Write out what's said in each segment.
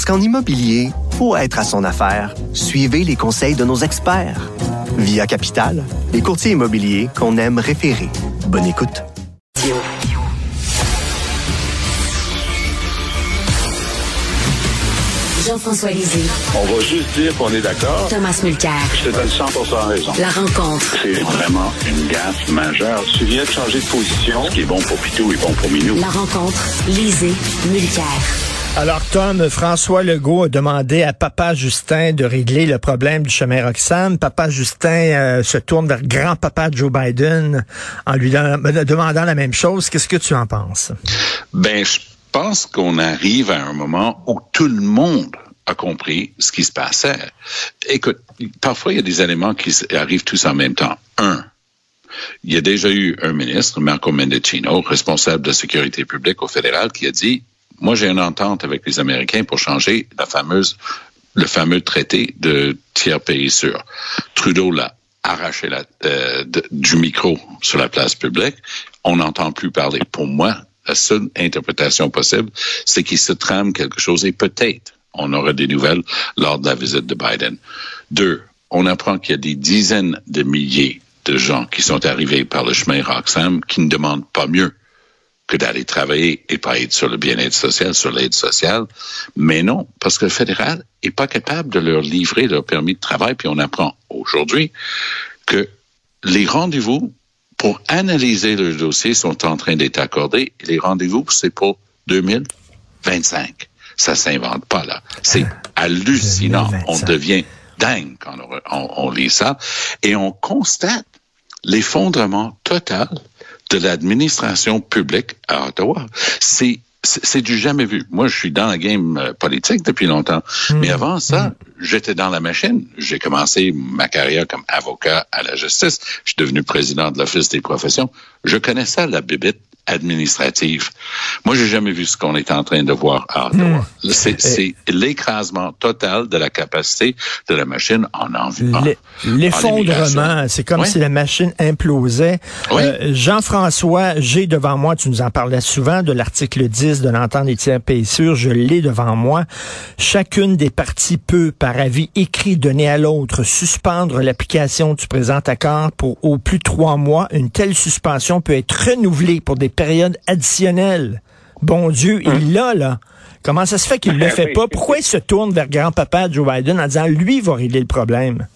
Parce qu'en immobilier, pour être à son affaire, suivez les conseils de nos experts. Via Capital, les courtiers immobiliers qu'on aime référer. Bonne écoute. Jean-François Lisée, On va juste dire qu'on est d'accord. Thomas Mulcair. Je te donne 100 raison. La rencontre. C'est vraiment une gaffe majeure. Tu viens de changer de position. Ce qui est bon pour Pitou est bon pour Minou. La rencontre. Lisée. Mulcair. Alors, Tom, François Legault a demandé à Papa Justin de régler le problème du chemin Roxham. Papa Justin euh, se tourne vers grand-papa Joe Biden en lui demandant la même chose. Qu'est-ce que tu en penses? Ben, je pense qu'on arrive à un moment où tout le monde a compris ce qui se passait. Écoute, parfois il y a des éléments qui arrivent tous en même temps. Un, il y a déjà eu un ministre, Marco Mendicino, responsable de sécurité publique au fédéral, qui a dit Moi, j'ai une entente avec les Américains pour changer la fameuse, le fameux traité de tiers pays sûr. Trudeau l'a arraché la, euh, du micro sur la place publique. On n'entend plus parler. Pour moi, la seule interprétation possible, c'est qu'il se trame quelque chose et peut-être on aura des nouvelles lors de la visite de Biden. Deux, on apprend qu'il y a des dizaines de milliers de gens qui sont arrivés par le chemin Roxham qui ne demandent pas mieux que d'aller travailler et pas être sur le bien-être social, sur l'aide sociale. Mais non, parce que le fédéral est pas capable de leur livrer leur permis de travail. Puis on apprend aujourd'hui que les rendez-vous pour analyser le dossier sont en train d'être accordés. Et les rendez-vous, c'est pour 2025. Ça s'invente pas, là. C'est hallucinant. On 2025. devient dingue quand on, on- on lit ça. Et on constate l'effondrement total de l'administration publique à Ottawa. C'est c'est du jamais vu. Moi, je suis dans la game euh, politique depuis longtemps. Mais avant ça, j'étais dans la machine. J'ai commencé ma carrière comme avocat à la justice. Je suis devenu président de l'Office des professions. Je connaissais la bibite administrative. Moi, j'ai jamais vu ce qu'on est en train de voir à Ottawa. C'est c'est l'écrasement total de la capacité de la machine en envie. L'e- L'effondrement, c'est comme Oui. si la machine implosait. Oui. Euh, Jean-François, j'ai devant moi, tu nous en parlais souvent, de l'article 10 de l'entente des tiers pays sûrs, je l'ai devant moi. Chacune des parties peut, par avis écrit donné à l'autre, suspendre l'application du présent accord pour au plus trois mois. Une telle suspension peut être renouvelée pour des périodes additionnelles. Bon Dieu, il l'a, là. Comment ça se fait qu'il ne le fait Oui. pas? Pourquoi il se tourne vers grand-papa Joe Biden en disant, lui, va régler le problème?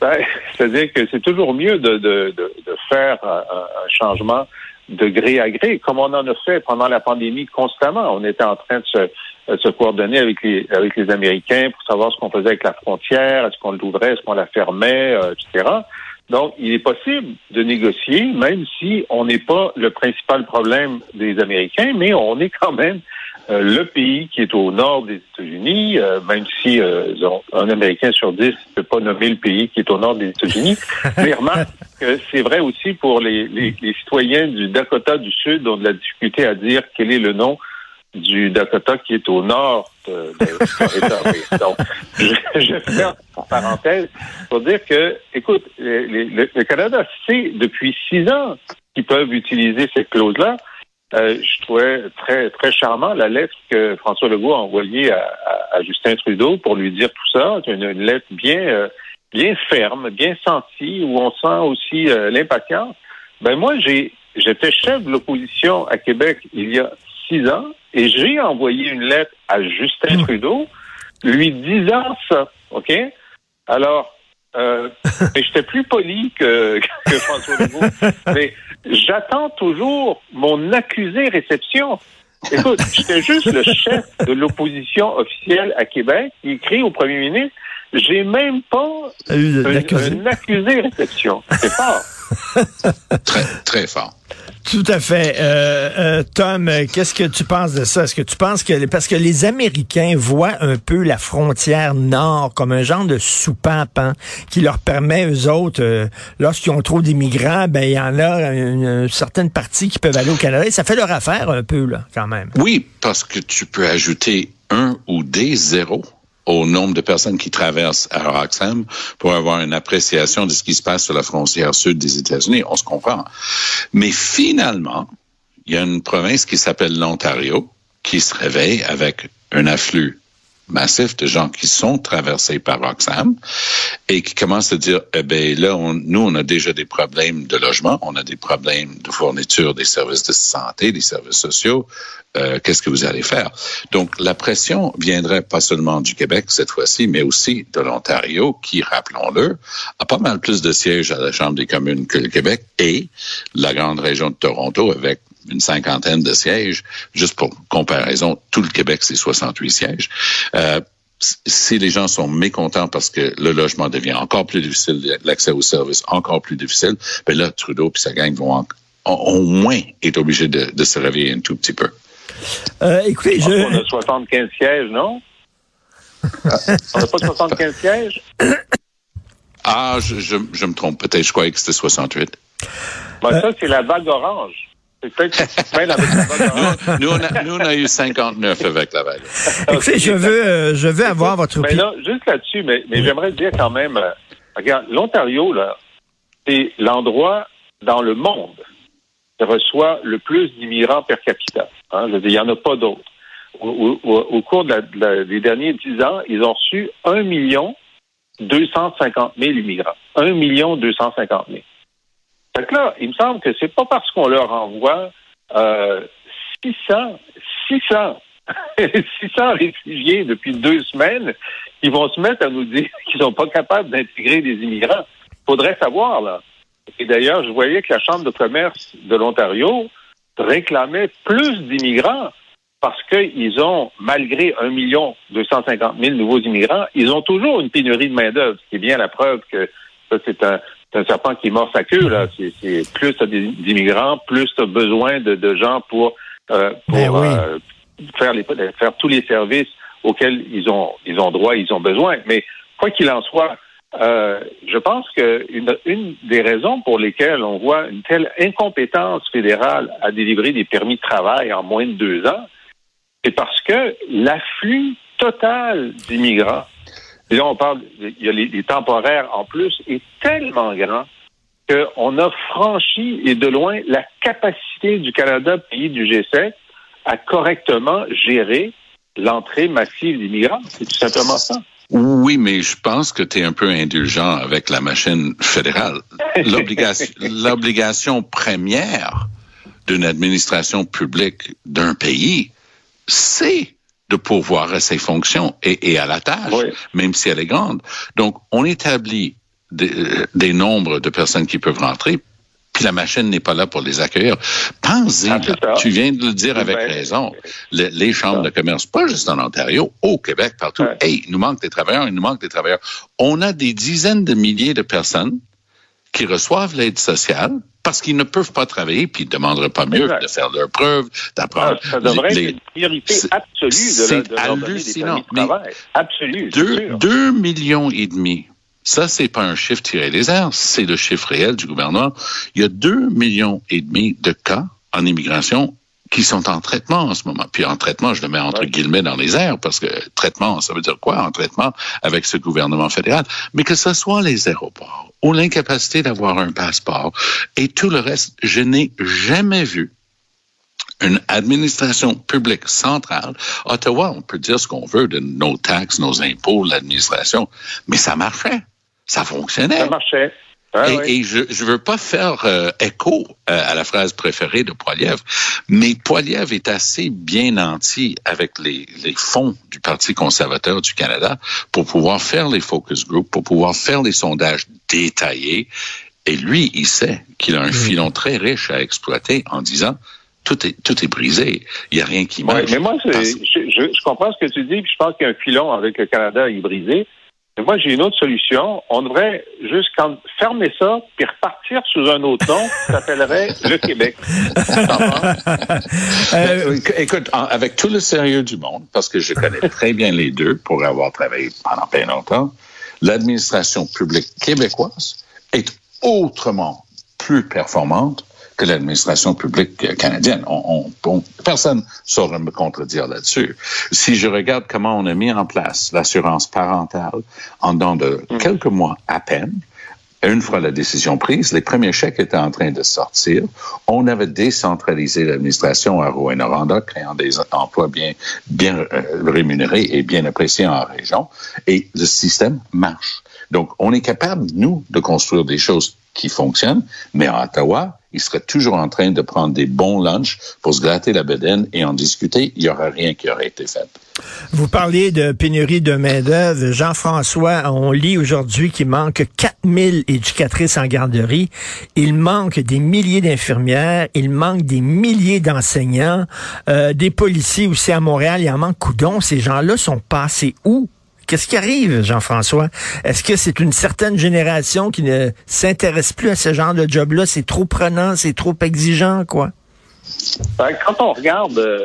Ben, C'est-à-dire que c'est toujours mieux de, de, de, de faire un, un changement de gré à gré, comme on en a fait pendant la pandémie constamment. On était en train de se, de se coordonner avec les, avec les Américains pour savoir ce qu'on faisait avec la frontière, est-ce qu'on l'ouvrait, est-ce qu'on la fermait, euh, etc. Donc, il est possible de négocier, même si on n'est pas le principal problème des Américains, mais on est quand même euh, le pays qui est au nord des États-Unis, euh, même si euh, un Américain sur dix ne peut pas nommer le pays qui est au nord des États-Unis. Mais remarque que c'est vrai aussi pour les, les, les citoyens du Dakota du Sud ont de la difficulté à dire quel est le nom du Dakota qui est au nord de, de. Oui. Donc, je, je fais en parenthèse pour dire que, écoute, les- les- le, le Canada sait depuis six ans qu'ils peuvent utiliser cette clause-là. Euh, je trouvais très très charmant la lettre que François Legault a envoyée à, à- à Justin Trudeau pour lui dire tout ça. C'est une, une lettre bien euh, bien ferme, bien sentie, où on sent aussi euh, l'impatience. Ben moi, j'ai j'étais chef de l'opposition à Québec il y a six ans et j'ai envoyé une lettre à Justin Trudeau lui disant ça. OK? Alors, euh, mais j'étais plus poli que, que François Legault. Mais j'attends toujours mon accusé réception. Écoute, j'étais juste le chef de l'opposition officielle à Québec qui écrit au premier ministre j'ai même pas un, l'accusé. un accusé réception. C'est fort. très, très fort. Tout à fait. Euh, euh, Tom, qu'est-ce que tu penses de ça? Est-ce que tu penses que... Parce que les Américains voient un peu la frontière nord comme un genre de soupape hein, qui leur permet, eux autres, euh, lorsqu'ils ont trop d'immigrants, ben il y en a une, certaine partie qui peuvent aller au Canada. Et ça fait leur affaire un peu, là, quand même. Oui, parce que tu peux ajouter un ou des zéros au nombre de personnes qui traversent à Roxham pour avoir une appréciation de ce qui se passe sur la frontière sud des États-Unis. On se comprend. Mais finalement, il y a une province qui s'appelle l'Ontario qui se réveille avec un afflux massif de gens qui sont traversés par Roxham et qui commencent à dire, eh ben là, nous, on a déjà des problèmes de logement, on a des problèmes de fourniture des services de santé, des services sociaux. Euh, qu'est-ce que vous allez faire? Donc, la pression viendrait pas seulement du Québec cette fois-ci, mais aussi de l'Ontario, qui, rappelons-le, a pas mal plus de sièges à la Chambre des communes que le Québec et la grande région de Toronto avec une cinquantaine de sièges. Juste pour comparaison, tout le Québec, c'est 68 sièges. Euh, si les gens sont mécontents parce que le logement devient encore plus difficile, l'accès aux services encore plus difficile, ben là, Trudeau et sa gang vont au moins être obligés de, se réveiller un tout petit peu. Euh, écoutez, je... On a 75 sièges, non? on n'a pas 75 sièges? Ah, je, je, me trompe peut-être. Je croyais que c'était 68. Ben, ça, c'est la vague orange. nous, on a, nous, on a, eu 59 avec la vague. Écoutez, je veux, euh, je veux avoir votre opinion. Mais là, juste là-dessus, mais, mais j'aimerais dire quand même, euh, regarde, l'Ontario, là, c'est l'endroit dans le monde qui reçoit le plus d'immigrants per capita. Hein, je veux dire, il n'y en a pas d'autres. Au, au, cours des derniers dix ans, ils ont reçu 1 million 250 000 immigrants. 1 million 250 000. Fait là, il me semble que c'est pas parce qu'on leur envoie euh, 600, 600, 600 réfugiés depuis deux semaines qu'ils vont se mettre à nous dire qu'ils sont pas capables d'intégrer des immigrants. Faudrait savoir, là. Et d'ailleurs, je voyais que la Chambre de commerce de l'Ontario réclamait plus d'immigrants parce qu'ils ont, malgré 1 million 250 000 nouveaux immigrants, ils ont toujours une pénurie de main-d'œuvre, ce qui est bien la preuve que ça, c'est un, c'est un serpent qui mord sa queue. Là. C'est, plus d'immigrants, plus tu as besoin de, gens pour, euh, ben euh, faire, les, faire tous les services auxquels ils ont, ils ont droit, ils ont besoin. Mais quoi qu'il en soit, euh, je pense que une, des raisons pour lesquelles on voit une telle incompétence fédérale à délivrer des permis de travail en moins de deux ans, c'est parce que l'afflux total d'immigrants là, on parle, il y a les, temporaires en plus, est tellement grand qu'on a franchi et de loin la capacité du Canada, pays du G7, à correctement gérer l'entrée massive d'immigrants. C'est tout simplement ça. Oui, mais je pense que tu es un peu indulgent avec la machine fédérale. L'obligation première d'une administration publique d'un pays, c'est de pourvoir à ses fonctions et, à la tâche, même si elle est grande. Donc, on établit des, nombres de personnes qui peuvent rentrer, puis la machine n'est pas là pour les accueillir. Pensez, ah, tu viens de le dire avec raison, les, chambres de commerce, pas juste en Ontario, au Québec, partout, hey, il nous manque des travailleurs, il nous manque des travailleurs. On a des dizaines de milliers de personnes qui reçoivent l'aide sociale, parce qu'ils ne peuvent pas travailler, puis ils ne demanderaient pas mieux de faire leurs preuves, d'apprendre. Ah, ça devrait être une priorité absolue de, leur, hallucinant. travail. Absolue. Deux, deux millions et demi. Ça, c'est pas un chiffre tiré des airs, c'est le chiffre réel du gouvernement. Il y a deux millions et demi de cas en immigration qui sont en traitement en ce moment. Puis en traitement, je le mets entre guillemets dans les airs, parce que traitement, ça veut dire quoi en traitement avec ce gouvernement fédéral? Mais que ce soit les aéroports ou l'incapacité d'avoir un passeport et tout le reste, je n'ai jamais vu une administration publique centrale. Ottawa, on peut dire ce qu'on veut de nos taxes, nos impôts, l'administration, mais ça marchait. Ça fonctionnait. Ça marchait. Ah et, je ne veux pas faire euh, écho euh, à la phrase préférée de Poiliev, mais Poiliev est assez bien nanti avec les, les fonds du Parti conservateur du Canada pour pouvoir faire les focus groups, pour pouvoir faire les sondages détaillés. Et lui, il sait qu'il a un filon très riche à exploiter en disant tout est, tout est brisé. Il n'y a rien qui marche. mais moi, je, je, comprends ce que tu dis, puis je pense qu'il y a un filon avec le Canada, est brisé. Mais moi, j'ai une autre solution. On devrait juste quand, fermer ça, puis repartir sous un autre nom qui s'appellerait le Québec. Euh, écoute, avec tout le sérieux du monde, parce que je connais très bien les deux pour avoir travaillé pendant bien longtemps, l'administration publique québécoise est autrement plus performante que l'administration publique canadienne. On, on, personne ne saurait me contredire là-dessus. Si je regarde comment on a mis en place l'assurance parentale en dans de mm. quelques mois à peine, une fois la décision prise, les premiers chèques étaient en train de sortir. On avait décentralisé l'administration à Rouen-Noranda, créant des emplois bien, bien euh, rémunérés et bien appréciés en région. Et le système marche. Donc, on est capable, nous, de construire des choses qui fonctionnent, mais à Ottawa, ils seraient toujours en train de prendre des bons lunchs pour se gratter la bedaine et en discuter. Il n'y aurait rien qui aurait été fait. Vous parliez de pénurie de main-d'œuvre. Jean-François, on lit aujourd'hui qu'il manque 4000 éducatrices en garderie. Il manque des milliers d'infirmières. Il manque des milliers d'enseignants. Euh, des policiers aussi à Montréal. Il en manque coudon. Ces gens-là sont passés où? Qu'est-ce qui arrive, Jean-François? Est-ce que c'est une certaine génération qui ne s'intéresse plus à ce genre de job-là? C'est trop prenant, c'est trop exigeant, quoi? Ben, quand on regarde, euh,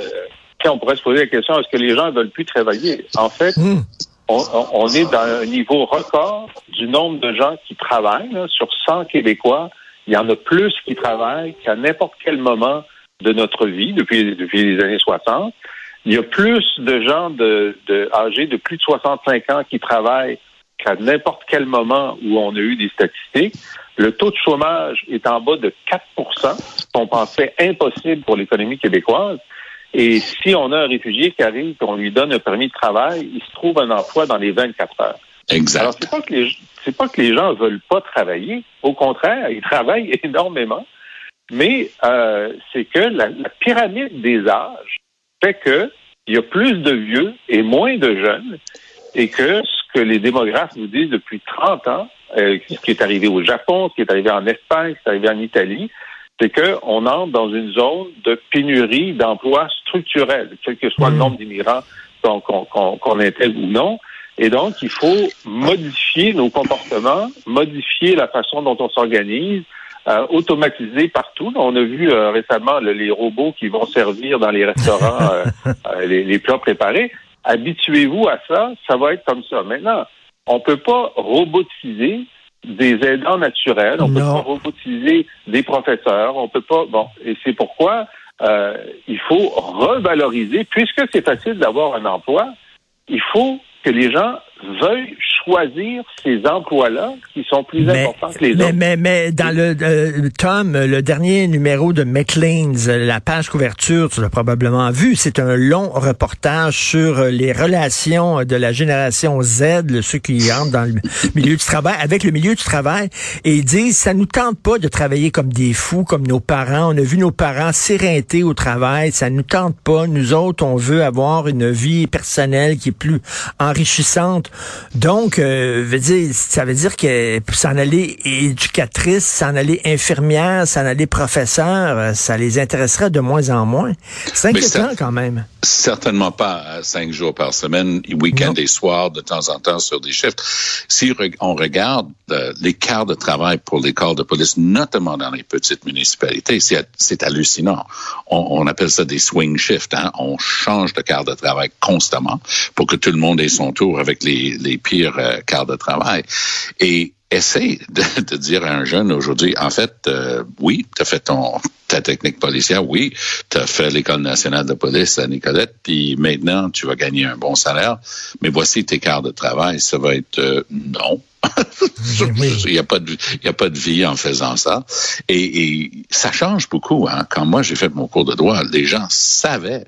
on pourrait se poser la question, est-ce que les gens ne veulent plus travailler? En fait, hmm. on, est dans un niveau record du nombre de gens qui travaillent. sur 100 Québécois, il y en a plus qui travaillent qu'à n'importe quel moment de notre vie depuis, depuis les années 60. Il y a plus de gens de, de, âgés de plus de 65 ans qui travaillent qu'à n'importe quel moment où on a eu des statistiques. Le taux de chômage est en bas de 4 ce qu'on pensait impossible pour l'économie québécoise. Et si on a un réfugié qui arrive, qu'on lui donne un permis de travail, il se trouve un emploi dans les 24 heures. Exact. Alors, c'est pas que les, c'est pas que les gens veulent pas travailler. Au contraire, ils travaillent énormément. Mais euh, c'est que la, pyramide des âges fait que il y a plus de vieux et moins de jeunes, et que ce que les démographes nous disent depuis 30 ans, euh, ce qui est arrivé au Japon, ce qui est arrivé en Espagne, ce qui est arrivé en Italie, c'est qu'on entre dans une zone de pénurie d'emplois structurels, quel que soit le mmh. nombre d'immigrants qu'on intègre ou non. Et donc, il faut modifier nos comportements, modifier la façon dont on s'organise, euh, automatisé partout. On a vu euh, récemment les robots qui vont servir dans les restaurants euh, les, plats préparés. Habituez-vous à ça, ça va être comme ça. Maintenant, on peut pas robotiser des aidants naturels, on peut pas robotiser des professeurs, on peut pas. Bon, et c'est pourquoi il faut revaloriser, puisque c'est facile d'avoir un emploi, il faut que les gens veuillent choisir ces emplois-là qui sont plus importants que les mais, autres. Mais, mais dans le euh, Tom, le dernier numéro de McLean's, la page couverture, tu l'as probablement vu, c'est un long reportage sur les relations de la génération Z, ceux qui entrent dans le milieu du travail, avec le milieu du travail, et ils disent, ça nous tente pas de travailler comme des fous, comme nos parents. On a vu nos parents s'éreinter au travail, ça nous tente pas. Nous autres, on veut avoir une vie personnelle qui est plus enrichissante. Donc, euh, veut dire, ça veut dire que s'en aller éducatrice, s'en aller infirmière, s'en aller professeur, euh, ça les intéresserait de moins en moins. C'est inquiétant quand même. Certainement pas cinq jours par semaine, week-end et soir, de temps en temps sur des shifts. Si on regarde euh, les quarts de travail pour les corps de police, notamment dans les petites municipalités, c'est hallucinant. On, appelle ça des swing shifts. Hein? On change de quart de travail constamment pour que tout le monde ait son tour avec les, les pires euh, quarts de travail. Et essaie de, dire à un jeune aujourd'hui, en fait, euh, oui, tu as fait ton ta technique policière, oui, tu as fait l'école nationale de police à Nicolette, puis maintenant tu vas gagner un bon salaire, mais voici tes quarts de travail, ça va être euh, non. Il n'y a pas de il y a pas de vie en faisant ça et, et ça change beaucoup hein. quand moi j'ai fait mon cours de droit les gens savaient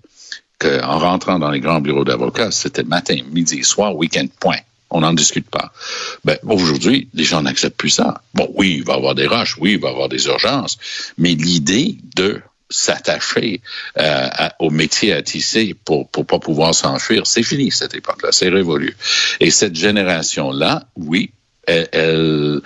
qu'en rentrant dans les grands bureaux d'avocats c'était matin midi soir week-end point on n'en discute pas. Ben, aujourd'hui, les gens n'acceptent plus ça. Bon, oui, il va y avoir des rushs, oui, il va y avoir des urgences, mais l'idée de s'attacher euh, au métier à tisser pour pour pas pouvoir s'enfuir, c'est fini cette époque-là, c'est révolu. Et cette génération-là, oui, elle,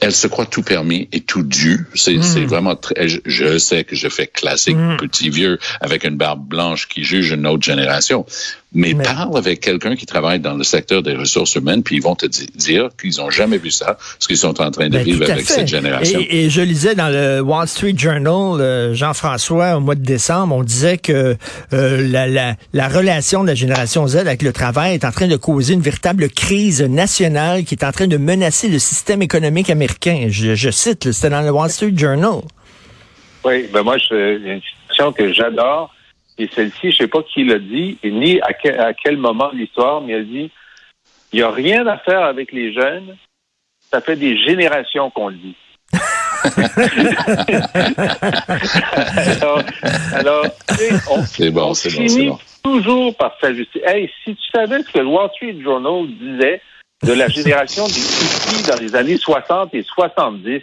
elle, se croit tout permis et tout dû. C'est hmm. vraiment très, je, sais que je fais classique hmm. petit vieux avec une barbe blanche qui juge une autre génération. Mais, Mais- parle avec quelqu'un qui travaille dans le secteur des ressources humaines, puis ils vont te di- dire qu'ils n'ont jamais vu ça, ce qu'ils sont en train de Ben, vivre avec fait. cette génération. Et, et je lisais dans le Wall Street Journal, euh, Jean-François, au mois de décembre, on disait que euh, la, la, la relation de la génération Z avec le travail est en train de causer une véritable crise nationale qui est en train de menacer le système économique américain. Je, je cite, c'était dans le Wall Street Journal. Oui, ben moi, a une citation que j'adore, et celle-ci, je sais pas qui l'a dit, et ni à quel, à quel moment de l'histoire, mais elle dit, il n'y a rien à faire avec les jeunes, ça fait des générations qu'on le dit. alors, alors on, C'est bon, on c'est bon, c'est finit bon. toujours par s'ajuster. Hey, si tu savais ce que le Wall Street Journal disait de la génération des hippies dans les années 60 et 70,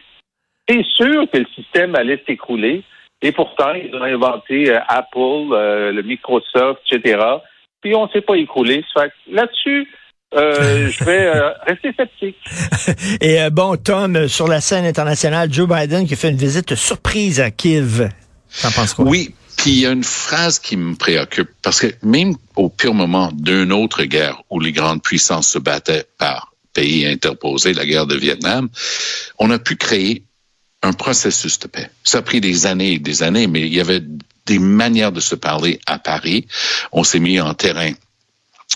c'est sûr que le système allait s'écrouler? Et pourtant, ils ont inventé euh, Apple, euh, le Microsoft, etc. Puis on ne s'est pas écroulé. Là-dessus, euh, je vais euh, rester sceptique. Et euh, bon, Tom, sur la scène internationale, Joe Biden qui fait une visite surprise à Kiev. T'en penses quoi? Oui, puis il y a une phrase qui me préoccupe, parce que même au pire moment d'une autre guerre où les grandes puissances se battaient par pays interposés, la guerre de Vietnam, on a pu créer un processus de paix. Ça a pris des années et des années, mais il y avait des manières de se parler à Paris. On s'est mis en terrain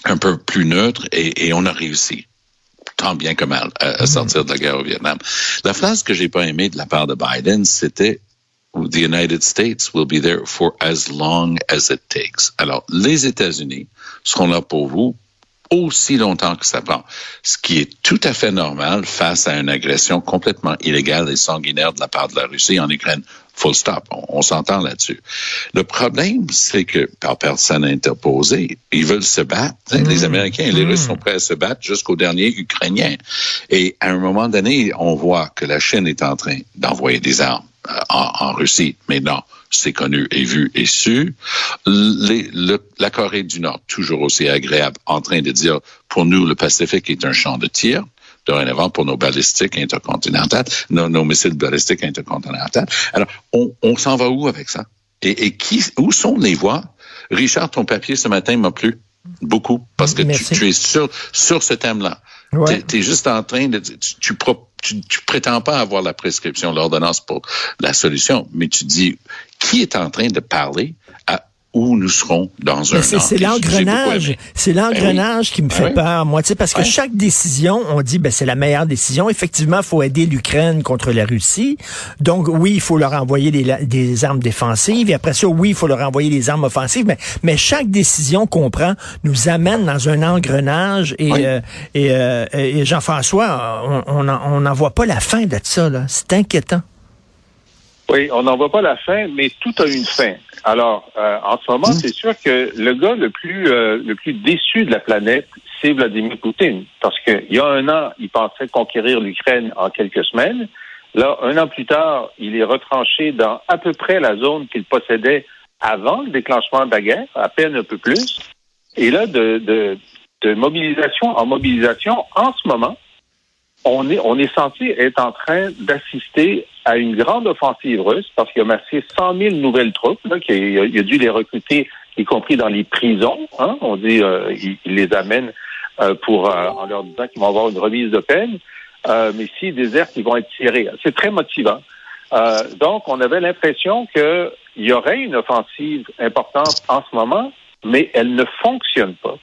un peu plus neutre et, et on a réussi tant bien que mal à, à sortir de la guerre au Vietnam. La phrase que j'ai pas aimée de la part de Biden, c'était The United States will be there for as long as it takes. Alors, les États-Unis seront là pour vous aussi longtemps que ça prend, ce qui est tout à fait normal face à une agression complètement illégale et sanguinaire de la part de la Russie en Ukraine. Full stop. On, on s'entend là-dessus. Le problème, c'est que par personne interposée, ils veulent se battre. hein. Les Américains et les Russes sont prêts à se battre jusqu'au dernier Ukrainien. Et à un moment donné, on voit que la Chine est en train d'envoyer des armes en, en Russie. Mais non, c'est connu et vu et su. Les- le- la Corée du Nord, toujours aussi agréable, en train de dire, pour nous, le Pacifique est un champ de tir dorénavant pour nos balistiques intercontinentales, nos, nos missiles balistiques intercontinentales. Alors, on, on s'en va où avec ça? Et, et qui, où sont les voies? Richard, ton papier ce matin m'a plu beaucoup parce que tu, tu es sur, sur ce thème-là. Ouais. Tu es, juste en train de... Tu, tu, tu, tu prétends pas avoir la prescription, l'ordonnance pour la solution, mais tu dis qui est en train de parler où nous serons dans un Mais c'est an. l'engrenage, aimé. c'est l'engrenage qui me Ben fait oui. peur, moi, tu sais, parce que chaque décision, on dit, ben c'est la meilleure décision. Effectivement, il faut aider l'Ukraine contre la Russie. Donc oui, il faut leur envoyer des, des armes défensives. Et après ça, oui, il faut leur envoyer des armes offensives. Mais, mais chaque décision qu'on prend nous amène dans un engrenage. Et, Oui. euh, et, euh, et Jean-François, on n'en on n'en voit pas la fin de ça. là. C'est inquiétant. Oui, on n'en voit pas la fin, mais tout a une fin. Alors, euh, en ce moment, c'est sûr que le gars le plus euh, le plus déçu de la planète, c'est Vladimir Poutine, parce qu'il y a un an, il pensait conquérir l'Ukraine en quelques semaines. Là, un an plus tard, il est retranché dans à peu près la zone qu'il possédait avant le déclenchement de la guerre, à peine un peu plus. Et là, de, de, de mobilisation en mobilisation, en ce moment, on est, on est censé être en train d'assister à une grande offensive russe parce qu'il a massé 100 000 nouvelles troupes, là, qu'il a, il a dû les recruter, y compris dans les prisons. Hein, on dit euh, les amène euh, pour euh, en leur disant qu'ils vont avoir une remise de peine. Euh, mais s'ils désertent, ils vont être tirés. C'est très motivant. Donc, on avait l'impression qu'il y aurait une offensive importante en ce moment, mais elle ne fonctionne pas.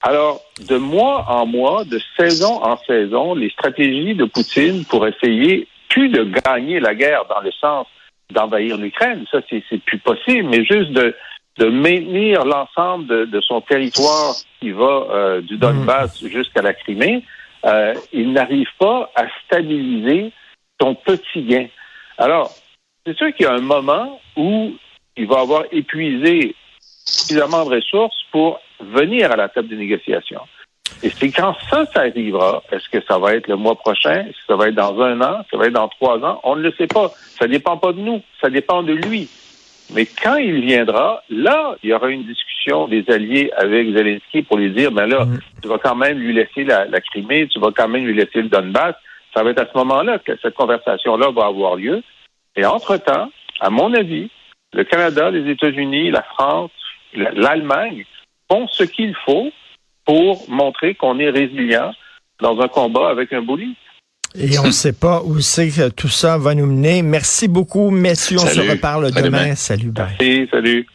Alors, de mois en mois, de saison en saison, les stratégies de Poutine pour essayer plus de gagner la guerre dans le sens d'envahir l'Ukraine, ça c'est plus possible, mais juste de, de maintenir l'ensemble de, de son territoire qui va euh, du Donbass jusqu'à la Crimée, euh, il n'arrive pas à stabiliser son petit gain. Alors, c'est sûr qu'il y a un moment où il va avoir épuisé suffisamment de ressources pour venir à la table des négociations. Et c'est quand ça, ça arrivera, est-ce que ça va être le mois prochain, est-ce que ça va être dans un an, ça va être dans trois ans, on ne le sait pas. Ça dépend pas de nous, ça dépend de lui. Mais quand il viendra, là, il y aura une discussion des alliés avec Zelensky pour lui dire, ben là, tu vas quand même lui laisser la, la Crimée, tu vas quand même lui laisser le Donbass. Ça va être à ce moment-là que cette conversation-là va avoir lieu. Et entre-temps, à mon avis, le Canada, les États-Unis, la France, la- l'Allemagne font ce qu'il faut pour montrer qu'on est résilient dans un combat avec un bully. Et on ne sait pas où c'est que tout ça va nous mener. Merci beaucoup, messieurs. On se Salut. reparle demain. demain. Salut, bye. Merci, salut.